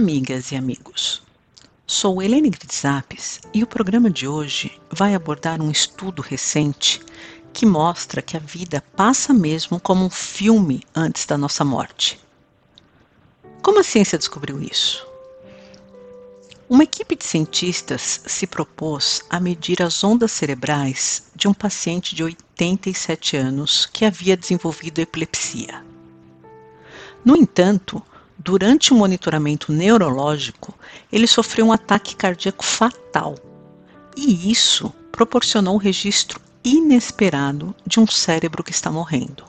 amigas e amigos. Sou Helene Gritzapes e o programa de hoje vai abordar um estudo recente que mostra que a vida passa mesmo como um filme antes da nossa morte. Como a ciência descobriu isso? Uma equipe de cientistas se propôs a medir as ondas cerebrais de um paciente de 87 anos que havia desenvolvido epilepsia. No entanto, Durante o monitoramento neurológico, ele sofreu um ataque cardíaco fatal. E isso proporcionou um registro inesperado de um cérebro que está morrendo.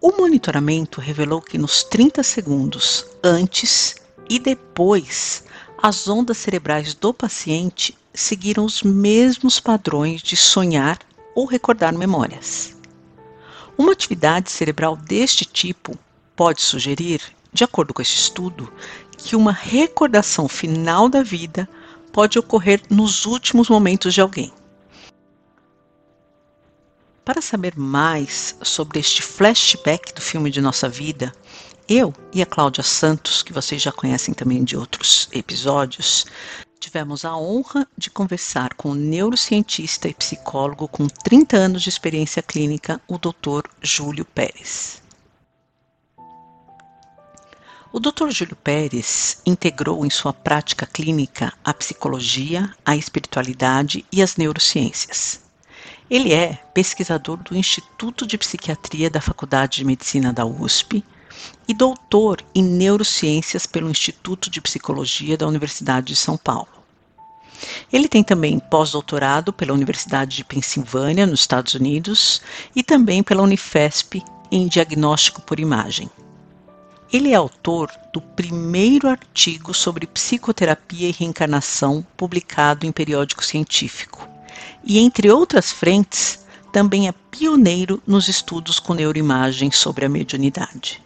O monitoramento revelou que nos 30 segundos antes e depois, as ondas cerebrais do paciente seguiram os mesmos padrões de sonhar ou recordar memórias. Uma atividade cerebral deste tipo pode sugerir, de acordo com este estudo, que uma recordação final da vida pode ocorrer nos últimos momentos de alguém. Para saber mais sobre este flashback do filme de nossa vida, eu e a Cláudia Santos, que vocês já conhecem também de outros episódios, tivemos a honra de conversar com o neurocientista e psicólogo com 30 anos de experiência clínica, o Dr. Júlio Pérez. O Dr. Júlio Pérez integrou em sua prática clínica a psicologia, a espiritualidade e as neurociências. Ele é pesquisador do Instituto de Psiquiatria da Faculdade de Medicina da USP e doutor em neurociências pelo Instituto de Psicologia da Universidade de São Paulo. Ele tem também pós-doutorado pela Universidade de Pensilvânia, nos Estados Unidos, e também pela Unifesp em diagnóstico por imagem. Ele é autor do primeiro artigo sobre psicoterapia e reencarnação publicado em periódico científico. E, entre outras frentes, também é pioneiro nos estudos com neuroimagem sobre a mediunidade.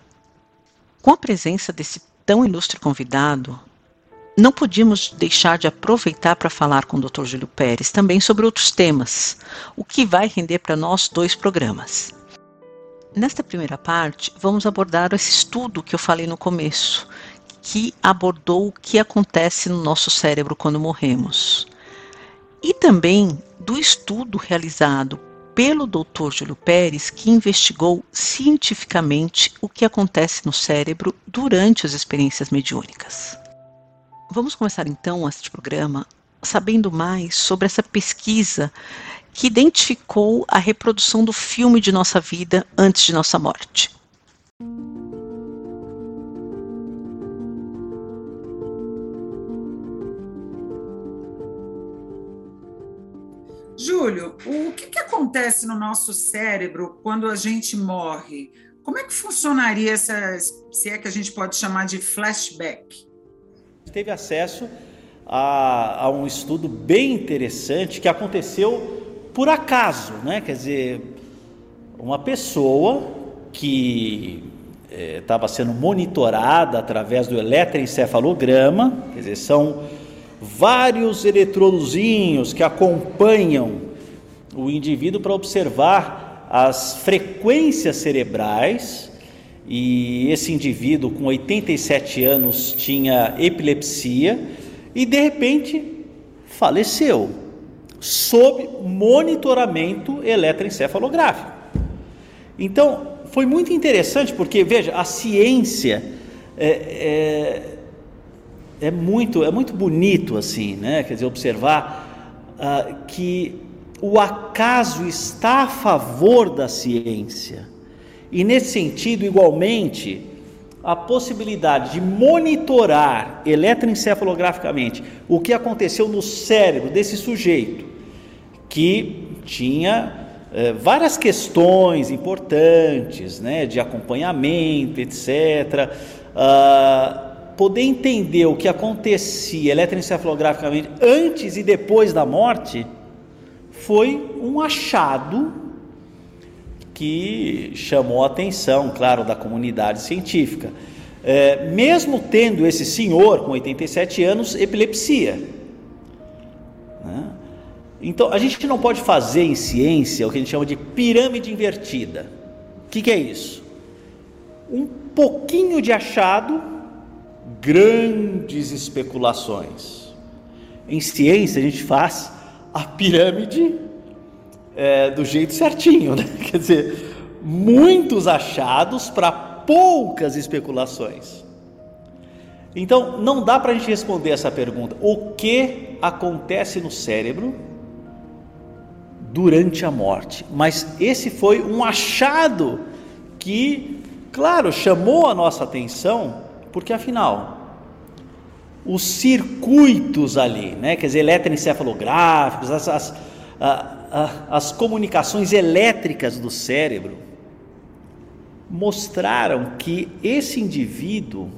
Com a presença desse tão ilustre convidado, não podíamos deixar de aproveitar para falar com o Dr. Júlio Pérez também sobre outros temas, o que vai render para nós dois programas. Nesta primeira parte, vamos abordar esse estudo que eu falei no começo, que abordou o que acontece no nosso cérebro quando morremos. E também do estudo realizado pelo Dr. Júlio Pérez, que investigou cientificamente o que acontece no cérebro durante as experiências mediúnicas. Vamos começar então este programa sabendo mais sobre essa pesquisa que identificou a reprodução do filme de nossa vida antes de nossa morte. Júlio, o que, que acontece no nosso cérebro quando a gente morre? Como é que funcionaria essa, se é que a gente pode chamar de flashback? Teve acesso a, a um estudo bem interessante que aconteceu por acaso, né? Quer dizer, uma pessoa que estava é, sendo monitorada através do eletroencefalograma, quer dizer, são vários eletrodozinhos que acompanham o indivíduo para observar as frequências cerebrais. E esse indivíduo com 87 anos tinha epilepsia e de repente faleceu sob monitoramento eletroencefalográfico. Então, foi muito interessante porque, veja, a ciência é, é, é muito, é muito bonito assim, né? Quer dizer, observar ah, que o acaso está a favor da ciência. E nesse sentido, igualmente, a possibilidade de monitorar eletroencefalograficamente o que aconteceu no cérebro desse sujeito, que tinha eh, várias questões importantes, né, de acompanhamento, etc. Ah, poder entender o que acontecia eletroencefalograficamente antes e depois da morte, foi um achado que chamou a atenção, claro, da comunidade científica. É, mesmo tendo esse senhor com 87 anos epilepsia. Então, a gente não pode fazer em ciência o que a gente chama de pirâmide invertida. O que, que é isso? Um pouquinho de achado, grandes especulações. Em ciência, a gente faz a pirâmide é, do jeito certinho, né? quer dizer, muitos achados para poucas especulações. Então, não dá para a gente responder essa pergunta: o que acontece no cérebro durante a morte? Mas esse foi um achado que, claro, chamou a nossa atenção, porque afinal, os circuitos ali, né, quer dizer, eletroencefalográficos, as, as, as comunicações elétricas do cérebro, mostraram que esse indivíduo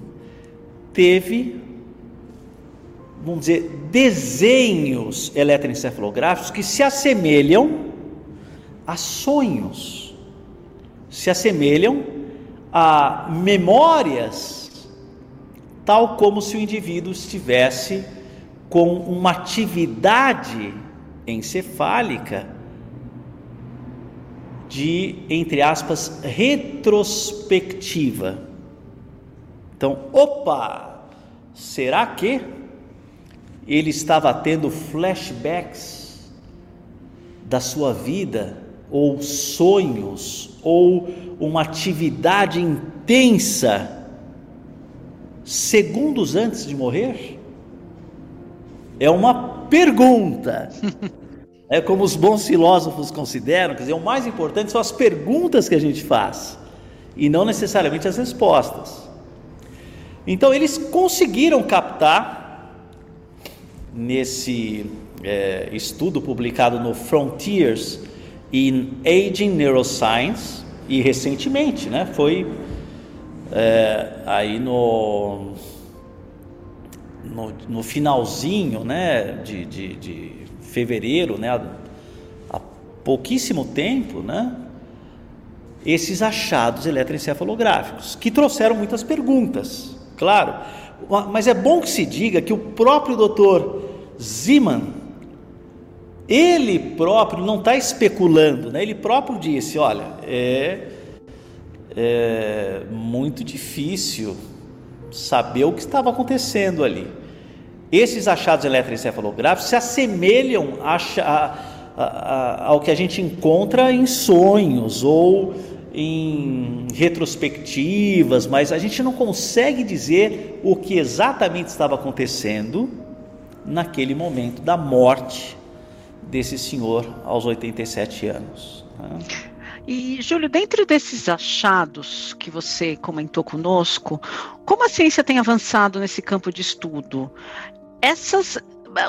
teve, vamos dizer, desenhos eletroencefalográficos que se assemelham a sonhos, se assemelham a memórias tal como se o indivíduo estivesse com uma atividade encefálica de, entre aspas, retrospectiva. Então, opa, será que ele estava tendo flashbacks da sua vida, ou sonhos, ou uma atividade intensa? segundos antes de morrer? É uma pergunta. É como os bons filósofos consideram, quer dizer, o mais importante são as perguntas que a gente faz e não necessariamente as respostas. Então, eles conseguiram captar nesse é, estudo publicado no Frontiers in Aging Neuroscience e recentemente, né, foi é, aí no, no, no, finalzinho né, de, de, de fevereiro, né, há pouquíssimo tempo, né, esses achados eletroencefalográficos, que trouxeram muitas perguntas, claro, mas é bom que se diga que o próprio doutor Zeman, ele próprio não está especulando, né? ele próprio disse: olha, é, é muito difícil saber o que estava acontecendo ali. Esses achados eletroencefalográficos se assemelham a, a, a, ao que a gente encontra em sonhos ou em retrospectivas, mas a gente não consegue dizer o que exatamente estava acontecendo naquele momento da morte desse senhor aos 87 anos. Né? E, Júlio, dentro desses achados que você comentou conosco, como a ciência tem avançado nesse campo de estudo? Essas,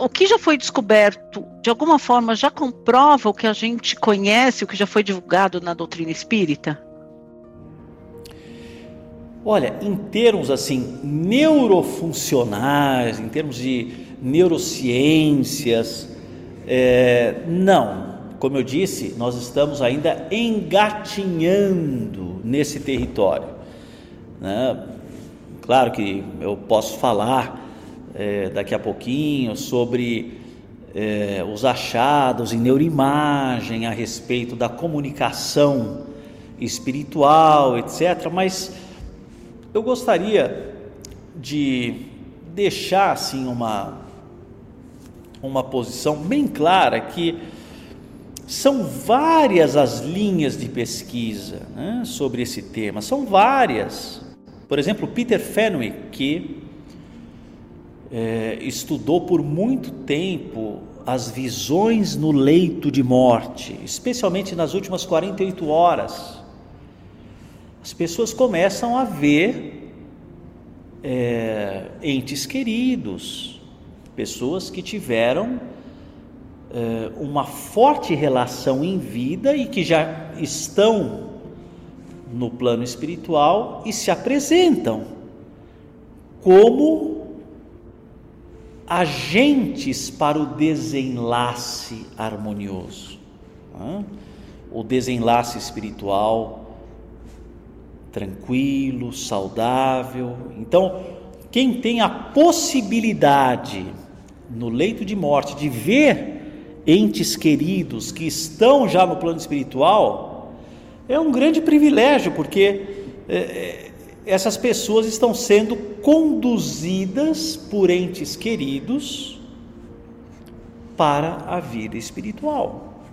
o que já foi descoberto, de alguma forma, já comprova o que a gente conhece, o que já foi divulgado na doutrina espírita? Olha, em termos assim neurofuncionais, em termos de neurociências, é, não, como eu disse, nós estamos ainda engatinhando nesse território. Né? Claro que eu posso falar é, daqui a pouquinho sobre é, os achados em neuroimagem a respeito da comunicação espiritual, etc. Mas eu gostaria de deixar assim uma uma posição bem clara que são várias as linhas de pesquisa né, sobre esse tema, são várias. Por exemplo, Peter Fenwick, que é, estudou por muito tempo as visões no leito de morte, especialmente nas últimas 48 horas. As pessoas começam a ver é, entes queridos, pessoas que tiveram eh, uma forte relação em vida e que já estão no plano espiritual e se apresentam como agentes para o desenlace harmonioso. O desenlace espiritual tranquilo, saudável. Então, quem tem a possibilidade no leito de morte de ver entes queridos que estão já no plano espiritual, é um grande privilégio, porque é essas pessoas estão sendo conduzidas por entes queridos para a vida espiritual.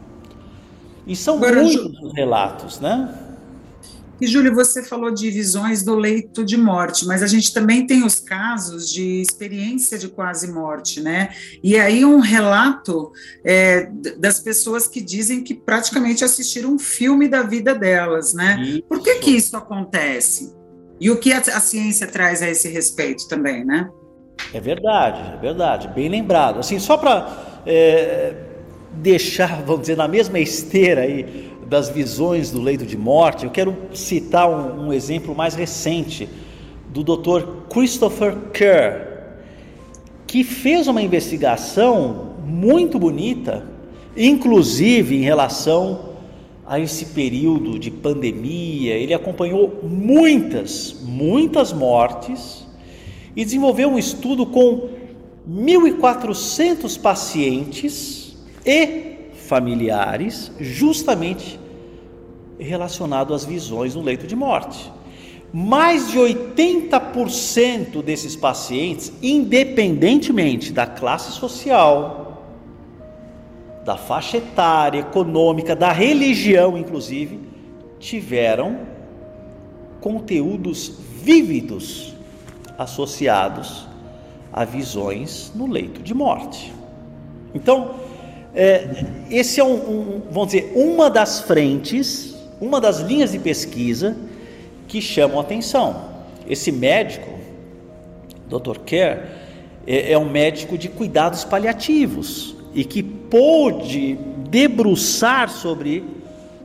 E são Agora, muitos os relatos, né? E Júlio, você falou de visões do leito de morte, mas a gente também tem os casos de experiência de quase morte, né? E aí um relato é, das pessoas que dizem que praticamente assistiram um filme da vida delas, né? Isso. Por que que isso acontece? E o que a, a ciência traz a esse respeito também, né? É verdade, é verdade, bem lembrado. Assim, só para é, deixar, vamos dizer, na mesma esteira aí das visões do leito de morte, eu quero citar um, um exemplo mais recente do Dr. Christopher Kerr, que fez uma investigação muito bonita, inclusive em relação a esse período de pandemia, ele acompanhou muitas, muitas mortes e desenvolveu um estudo com 1.400 pacientes e familiares, justamente relacionado às visões no leito de morte. Mais de 80% desses pacientes, independentemente da classe social, da faixa etária, econômica, da religião, inclusive, tiveram conteúdos vívidos associados a visões no leito de morte. Então, é, esse é um, um, vamos dizer, uma das frentes, uma das linhas de pesquisa que chamam atenção. Esse médico, Dr. Kerr, é, é um médico de cuidados paliativos e que pôde debruçar sobre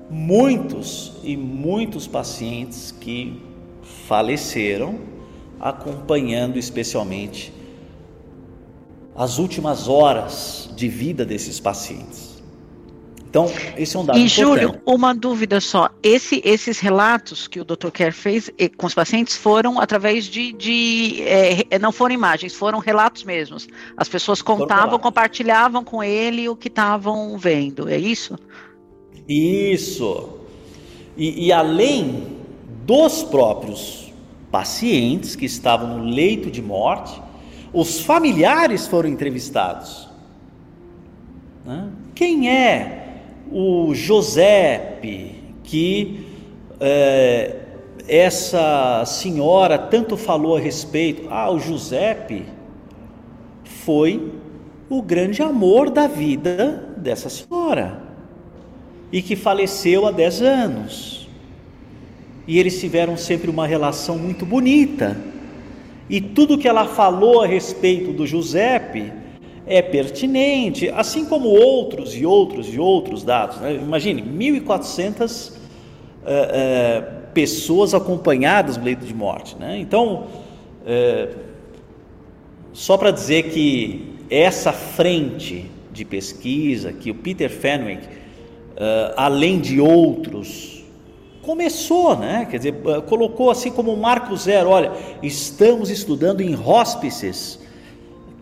muitos e muitos pacientes que faleceram, acompanhando especialmente as últimas horas de vida desses pacientes. Então, esse é um dado e, importante. Júlio, uma dúvida só. Esse, esses relatos que o Dr. Kerr fez com os pacientes foram através de. de é, não foram imagens, foram relatos mesmos. As pessoas contavam, compartilhavam com ele o que estavam vendo, é isso? Isso. E, e além dos próprios pacientes que estavam no leito de morte, os familiares foram entrevistados. Né? Quem é o Josepe, que é, essa senhora tanto falou a respeito. Ah, o Josepe foi o grande amor da vida dessa senhora e que faleceu há 10 anos. E eles tiveram sempre uma relação muito bonita. E tudo que ela falou a respeito do Josepe é pertinente, assim como outros e outros e outros dados. Né? Imagine, 1.400 uh, uh, pessoas acompanhadas no leito de morte. Né? Então, uh, só para dizer que essa frente de pesquisa que o Peter Fenwick, eh, além de outros, começou, né? Quer dizer, colocou assim como um marco zero. Olha, estamos estudando em hóspices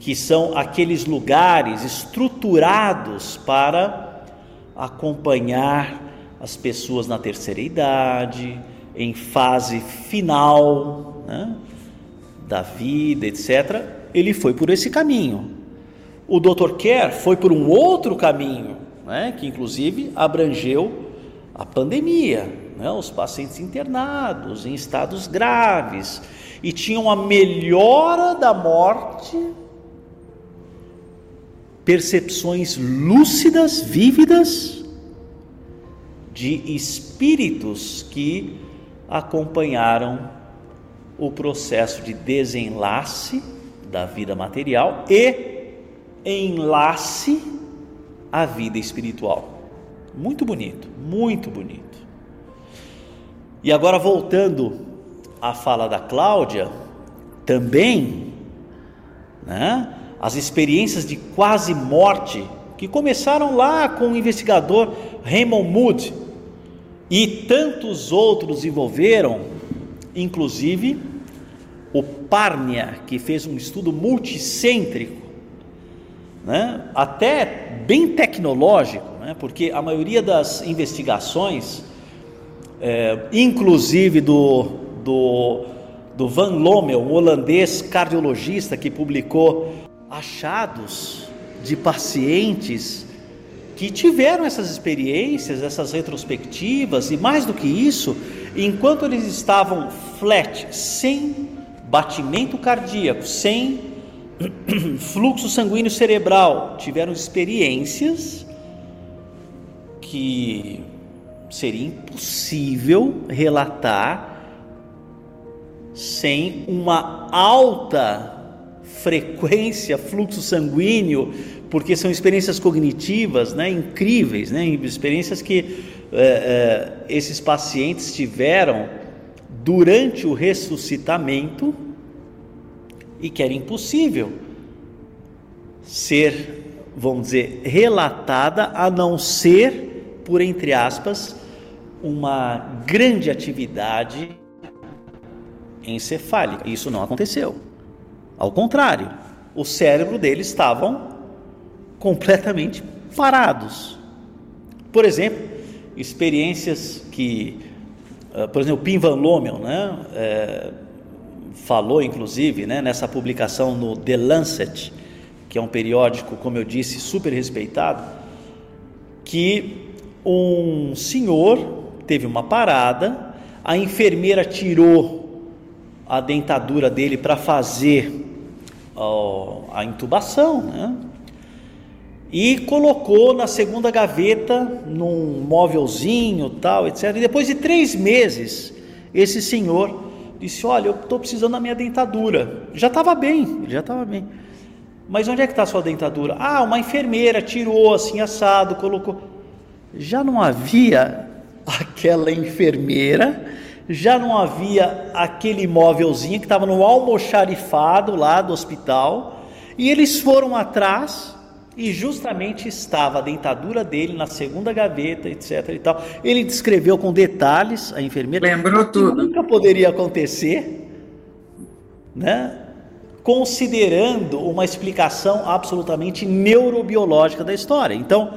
que são aqueles lugares estruturados para acompanhar as pessoas na terceira idade, em fase final né, da vida, etc. Ele foi por esse caminho. O Dr. Kerr foi por um outro caminho, né, que inclusive abrangeu a pandemia, né, os pacientes internados em estados graves e tinham a melhora da morte percepções lúcidas, vívidas, de espíritos que acompanharam o processo de desenlace da vida material e enlace à vida espiritual. Muito bonito, muito bonito. E agora voltando à fala da Cláudia, também né, as experiências de quase morte que começaram lá com o investigador Raymond Moody e tantos outros envolveram, inclusive o Parnia, que fez um estudo multicêntrico, né, até bem tecnológico, né, porque a maioria das investigações, é, inclusive do, do, do Van Lommel, um holandês cardiologista que publicou achados de pacientes que tiveram essas experiências, essas retrospectivas, e mais do que isso, enquanto eles estavam flat, sem batimento cardíaco, sem fluxo sanguíneo cerebral, tiveram experiências que seria impossível relatar sem uma alta frequência, fluxo sanguíneo, porque são experiências cognitivas né, incríveis, né, experiências que é, é, esses pacientes tiveram durante o ressuscitamento e que era impossível ser, vamos dizer, relatada a não ser por, entre aspas, uma grande atividade encefálica. Isso não aconteceu. Ao contrário, o cérebro deles estavam completamente parados. Por exemplo, experiências que, uh, por exemplo, Pim Van Lommel, né, é, falou inclusive né, nessa publicação no The Lancet, que é um periódico, como eu disse, super respeitado, que um senhor teve uma parada, a enfermeira tirou a dentadura dele para fazer a intubação, né? E colocou na segunda gaveta, num móvelzinho, tal, etc. E depois de três meses, esse senhor disse: Olha, eu estou precisando da minha dentadura. Já estava bem, já estava bem. Mas onde é que está a sua dentadura? Ah, uma enfermeira tirou assim assado, colocou. Já não havia aquela enfermeira já não havia aquele móvelzinho que estava no almoxarifado lá do hospital, e eles foram atrás e justamente estava a dentadura dele na segunda gaveta, etc e tal. Ele descreveu com detalhes a enfermeira. Lembrou tudo. Nunca poderia acontecer, né? Considerando uma explicação absolutamente neurobiológica da história. Então,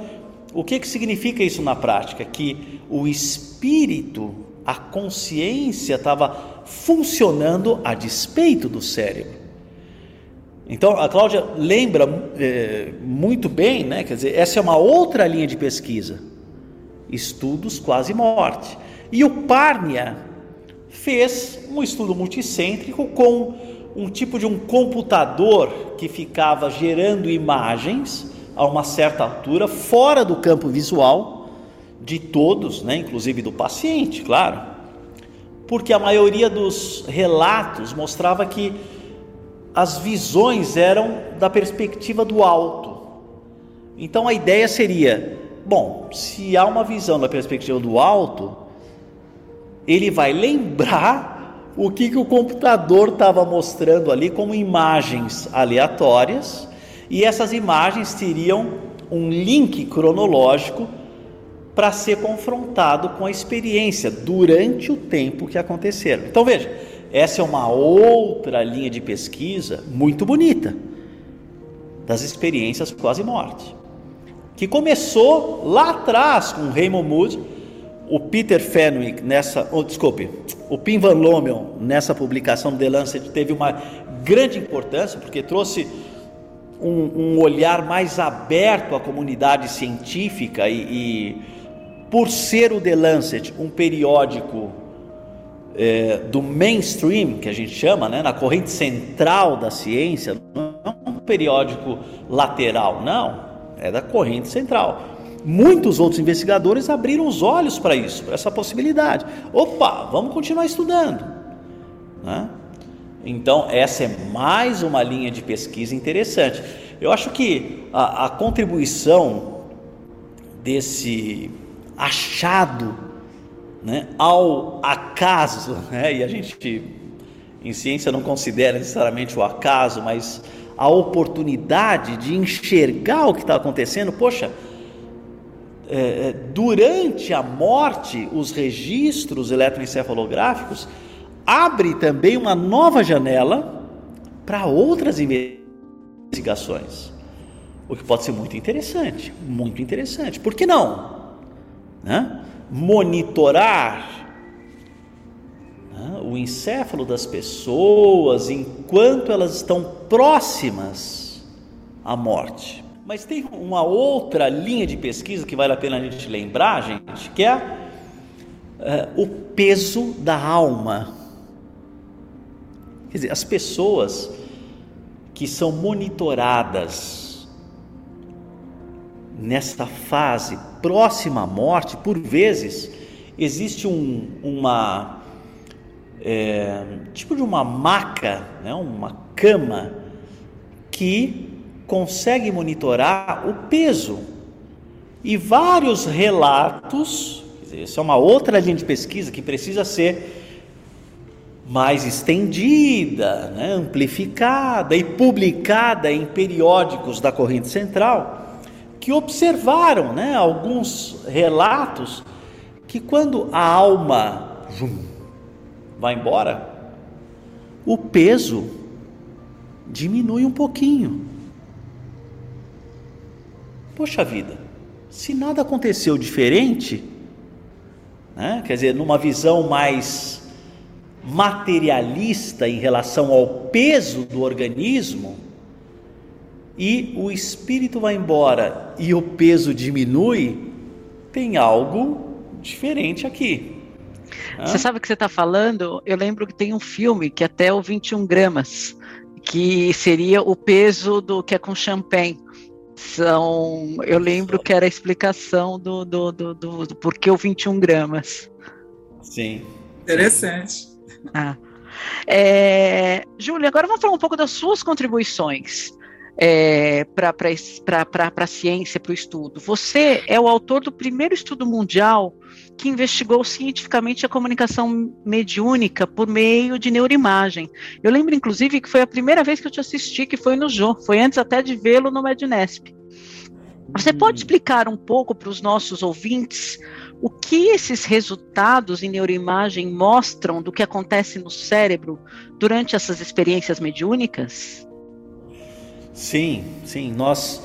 o que, que significa isso na prática? Que o espírito a consciência estava funcionando a despeito do cérebro. Então a Cláudia lembra é, muito bem, né? Quer dizer, essa é uma outra linha de pesquisa, estudos quase morte. E o Parnia fez um estudo multicêntrico com um tipo de um computador que ficava gerando imagens a uma certa altura fora do campo visual de todos, né, inclusive do paciente, claro, porque a maioria dos relatos mostrava que as visões eram da perspectiva do alto. Então a ideia seria: bom, se há uma visão da perspectiva do alto, ele vai lembrar o que, que o computador estava mostrando ali como imagens aleatórias, e essas imagens teriam um link cronológico para ser confrontado com a experiência durante o tempo que aconteceram. Então veja, essa é uma outra linha de pesquisa muito bonita das experiências quase morte, que começou lá atrás com Raymond Moody, o Peter Fenwick nessa, oh, desculpe, o Pim Van Lommel nessa publicação do The Lancet teve uma grande importância porque trouxe um, um olhar mais aberto à comunidade científica e, e por ser o The Lancet um periódico é, do mainstream, que a gente chama, né, na corrente central da ciência, não é um periódico lateral, não, é da corrente central. Muitos outros investigadores abriram os olhos para isso, para essa possibilidade. Opa, vamos continuar estudando. Né? Então, essa é mais uma linha de pesquisa interessante. Eu acho que a, a contribuição desse achado né, ao acaso, né, e a gente em ciência não considera necessariamente o acaso, mas a oportunidade de enxergar o que está acontecendo. Poxa, é, é, durante a morte, os registros eletroencefalográficos abre também uma nova janela para outras investigações. O que pode ser muito interessante, muito interessante. Por que não? Né? Monitorar né, o encéfalo das pessoas enquanto elas estão próximas à morte. Mas tem uma outra linha de pesquisa que vale a pena a gente lembrar, gente, que é, é o peso da alma. Quer dizer, as pessoas que são monitoradas nesta fase próxima à morte, por vezes existe um, uma é, tipo de uma maca, né, uma cama que consegue monitorar o peso e vários relatos. Essa é uma outra linha de pesquisa que precisa ser mais estendida, né, amplificada e publicada em periódicos da corrente central, que observaram né, alguns relatos que quando a alma vai embora, o peso diminui um pouquinho. Poxa vida, se nada aconteceu diferente, né? quer dizer, numa visão mais materialista em relação ao peso do organismo, e o espírito vai embora e o peso diminui, tem algo diferente aqui. Você sabe o que você está falando? Eu lembro que tem um filme que até o 21 gramas, que seria o peso do que é com champanhe. São, eu lembro que era a explicação do, do, do, do, do porquê o 21 gramas. Sim. Interessante. Ah. É, Júlia, agora vamos falar um pouco das suas contribuições é, para a ciência, para o estudo. Você é o autor do primeiro estudo mundial que investigou cientificamente a comunicação mediúnica por meio de neuroimagem. Eu lembro, inclusive, que foi a primeira vez que eu te assisti, que foi no Jô, foi antes até de vê-lo no Medinesp. Você hum. pode explicar um pouco para os nossos ouvintes o que esses resultados em neuroimagem mostram do que acontece no cérebro durante essas experiências mediúnicas? Sim, sim. Nós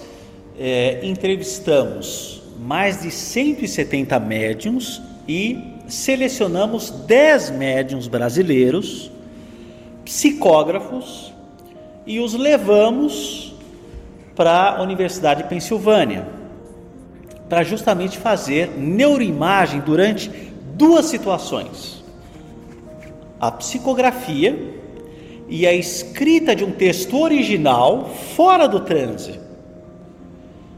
é, entrevistamos mais de 170 médiums e selecionamos 10 médiums brasileiros, psicógrafos, e os levamos para a Universidade de Pensilvânia, para justamente fazer neuroimagem durante duas situações: a psicografia e a escrita de um texto original fora do transe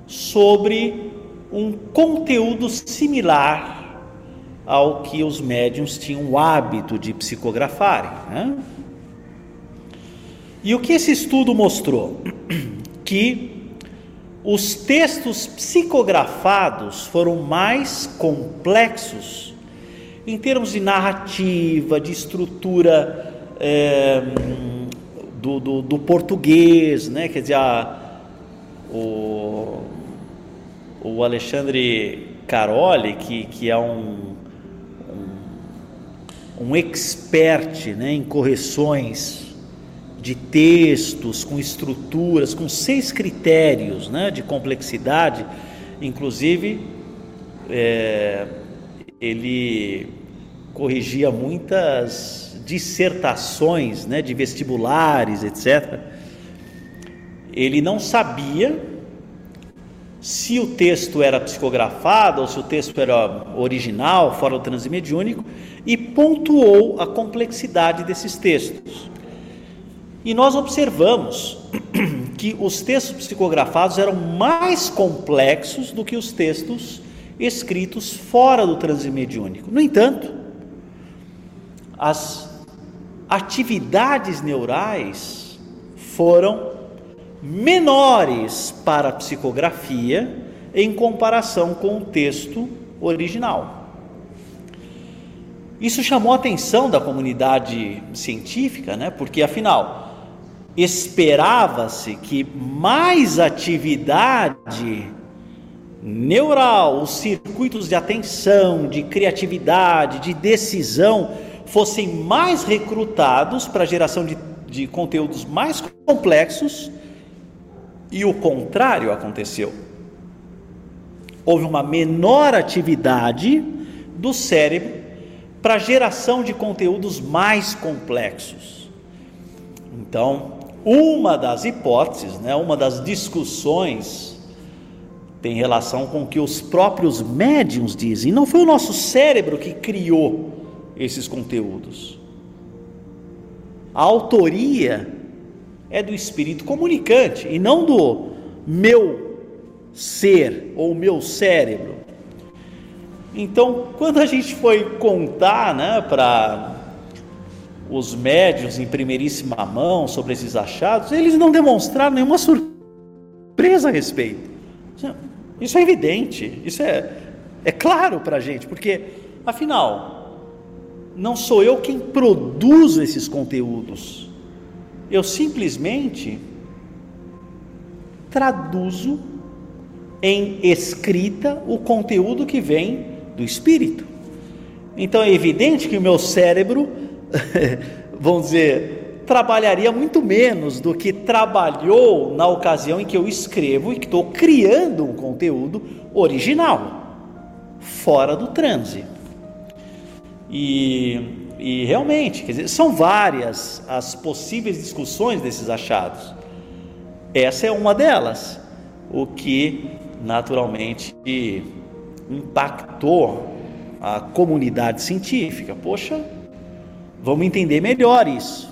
sobre um conteúdo similar ao que os médiums tinham o hábito de psicografarem. Né? E o que esse estudo mostrou? Que os textos psicografados foram mais complexos em termos de narrativa, de estrutura é, do, do, do, português, né? Quer dizer, a, o, o Alexandre Caroli, que, que é um, um, um expert né, em correções de textos, com estruturas, com seis critérios né, de complexidade, inclusive é, ele corrigia muitas dissertações né, de vestibulares, etc., ele não sabia se o texto era psicografado ou se o texto era original, fora do transe mediúnico, e pontuou a complexidade desses textos. E nós observamos que os textos psicografados eram mais complexos do que os textos escritos fora do transe mediúnico. No entanto, as atividades neurais foram menores para a psicografia em comparação com o texto original. Isso chamou a atenção da comunidade científica, né? porque afinal, esperava-se que mais atividade neural, os circuitos de atenção, de criatividade, de decisão fossem mais recrutados para a geração de, de conteúdos mais complexos e o contrário aconteceu. Houve uma menor atividade do cérebro para a geração de conteúdos mais complexos. Então, uma das hipóteses, né, uma das discussões tem relação com o que os próprios médiums dizem. Não foi o nosso cérebro que criou esses conteúdos. A autoria é do espírito comunicante e não do meu ser ou meu cérebro. Então, quando a gente foi contar né, para os médios em primeiríssima mão sobre esses achados, eles não demonstraram nenhuma surpresa a respeito. Isso é evidente, isso é, é claro para a gente, porque, afinal, não sou eu quem produzo esses conteúdos, eu simplesmente traduzo em escrita o conteúdo que vem do espírito. Então é evidente que o meu cérebro, vamos dizer, trabalharia muito menos do que trabalhou na ocasião em que eu escrevo e que estou criando um conteúdo original, fora do transe. E, e realmente, quer dizer, são várias as possíveis discussões desses achados. Essa é uma delas, o que naturalmente impactou a comunidade científica. Poxa, vamos entender melhor isso.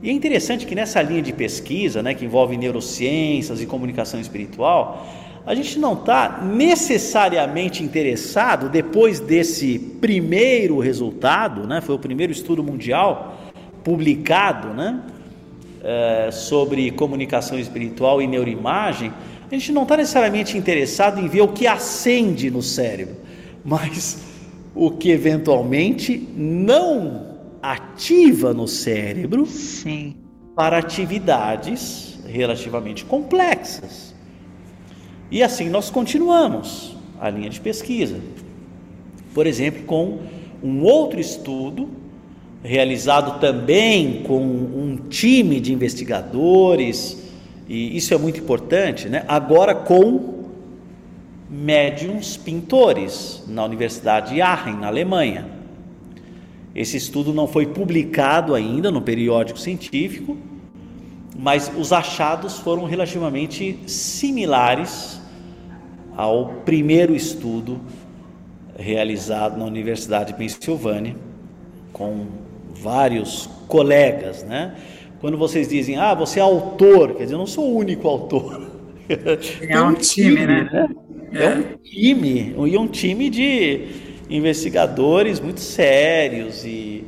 E é interessante que nessa linha de pesquisa, né, que envolve neurociências e comunicação espiritual, a gente não está necessariamente interessado, depois desse primeiro resultado, né, foi o primeiro estudo mundial publicado né, é, sobre comunicação espiritual e neuroimagem, a gente não está necessariamente interessado em ver o que acende no cérebro, mas o que eventualmente não ativa no cérebro Sim. para atividades relativamente complexas. E assim nós continuamos a linha de pesquisa. Por exemplo, com um outro estudo realizado também com um time de investigadores e isso é muito importante, né? agora com médiums pintores na Universidade de Aachen, na Alemanha. Esse estudo não foi publicado ainda no periódico científico, mas os achados foram relativamente similares ao primeiro estudo realizado na Universidade de Pensilvânia, com vários colegas, né? Quando vocês dizem, ah, você é autor, quer dizer, eu não sou o único autor. É um, time, né? né? É. é um time, e um time de investigadores muito sérios e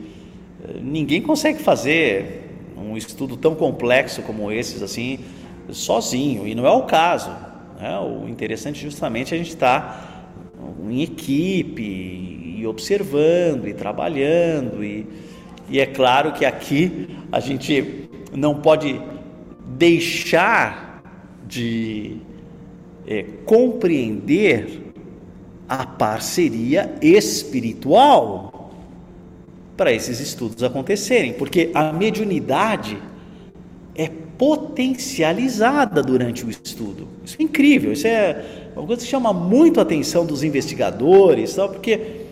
eh, ninguém consegue fazer um estudo tão complexo como esses assim sozinho e não é o caso. Né? O interessante justamente é a gente estar tá em equipe e observando e trabalhando e, e é claro que aqui a gente não pode deixar de é, compreender a parceria espiritual para esses estudos acontecerem, porque a mediunidade potencializada durante o estudo. Isso é incrível, isso é uma coisa que chama muito a atenção dos investigadores, porque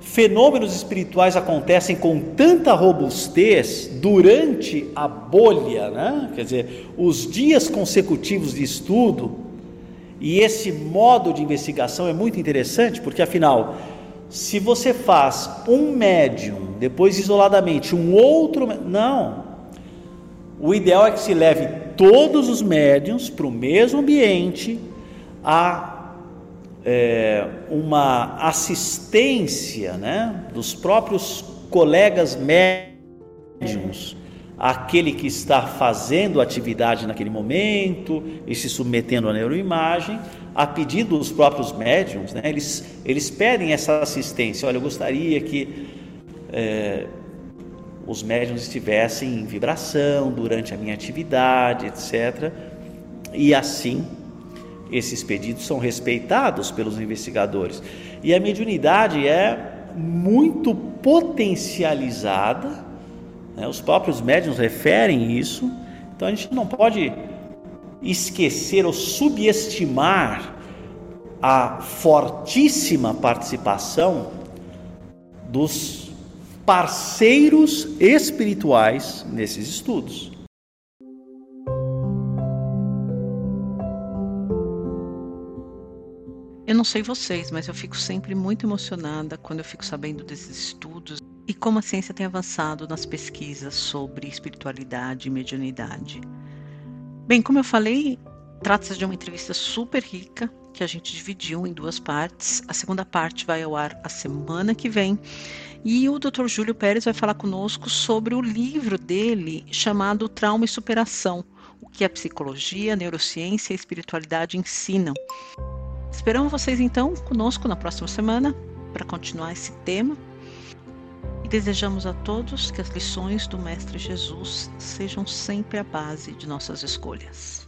fenômenos espirituais acontecem com tanta robustez durante a bolha, né? quer dizer, os dias consecutivos de estudo, e esse modo de investigação é muito interessante, porque afinal, se você faz um médium, depois isoladamente um outro. Não. O ideal é que se leve todos os médiums para o mesmo ambiente, a é, uma assistência né, dos próprios colegas médiums aquele que está fazendo atividade naquele momento e se submetendo à neuroimagem, a pedido dos próprios médiums, né? eles, eles pedem essa assistência. Olha, eu gostaria que é, os médiums estivessem em vibração durante a minha atividade, etc. E assim, esses pedidos são respeitados pelos investigadores. E a mediunidade é muito potencializada né? Os próprios médiuns referem isso. Então a gente não pode esquecer ou subestimar a fortíssima participação dos parceiros espirituais nesses estudos. Eu não sei vocês, mas eu fico sempre muito emocionada quando eu fico sabendo desses estudos e como a ciência tem avançado nas pesquisas sobre espiritualidade e mediunidade. Bem, como eu falei, trata-se de uma entrevista super rica que a gente dividiu em duas partes. A segunda parte vai ao ar a semana que vem. E o Dr. Júlio Pérez vai falar conosco sobre o livro dele chamado Trauma e Superação: O que a psicologia, a neurociência e a espiritualidade ensinam. Esperamos vocês então conosco na próxima semana para continuar esse tema e desejamos a todos que as lições do Mestre Jesus sejam sempre a base de nossas escolhas.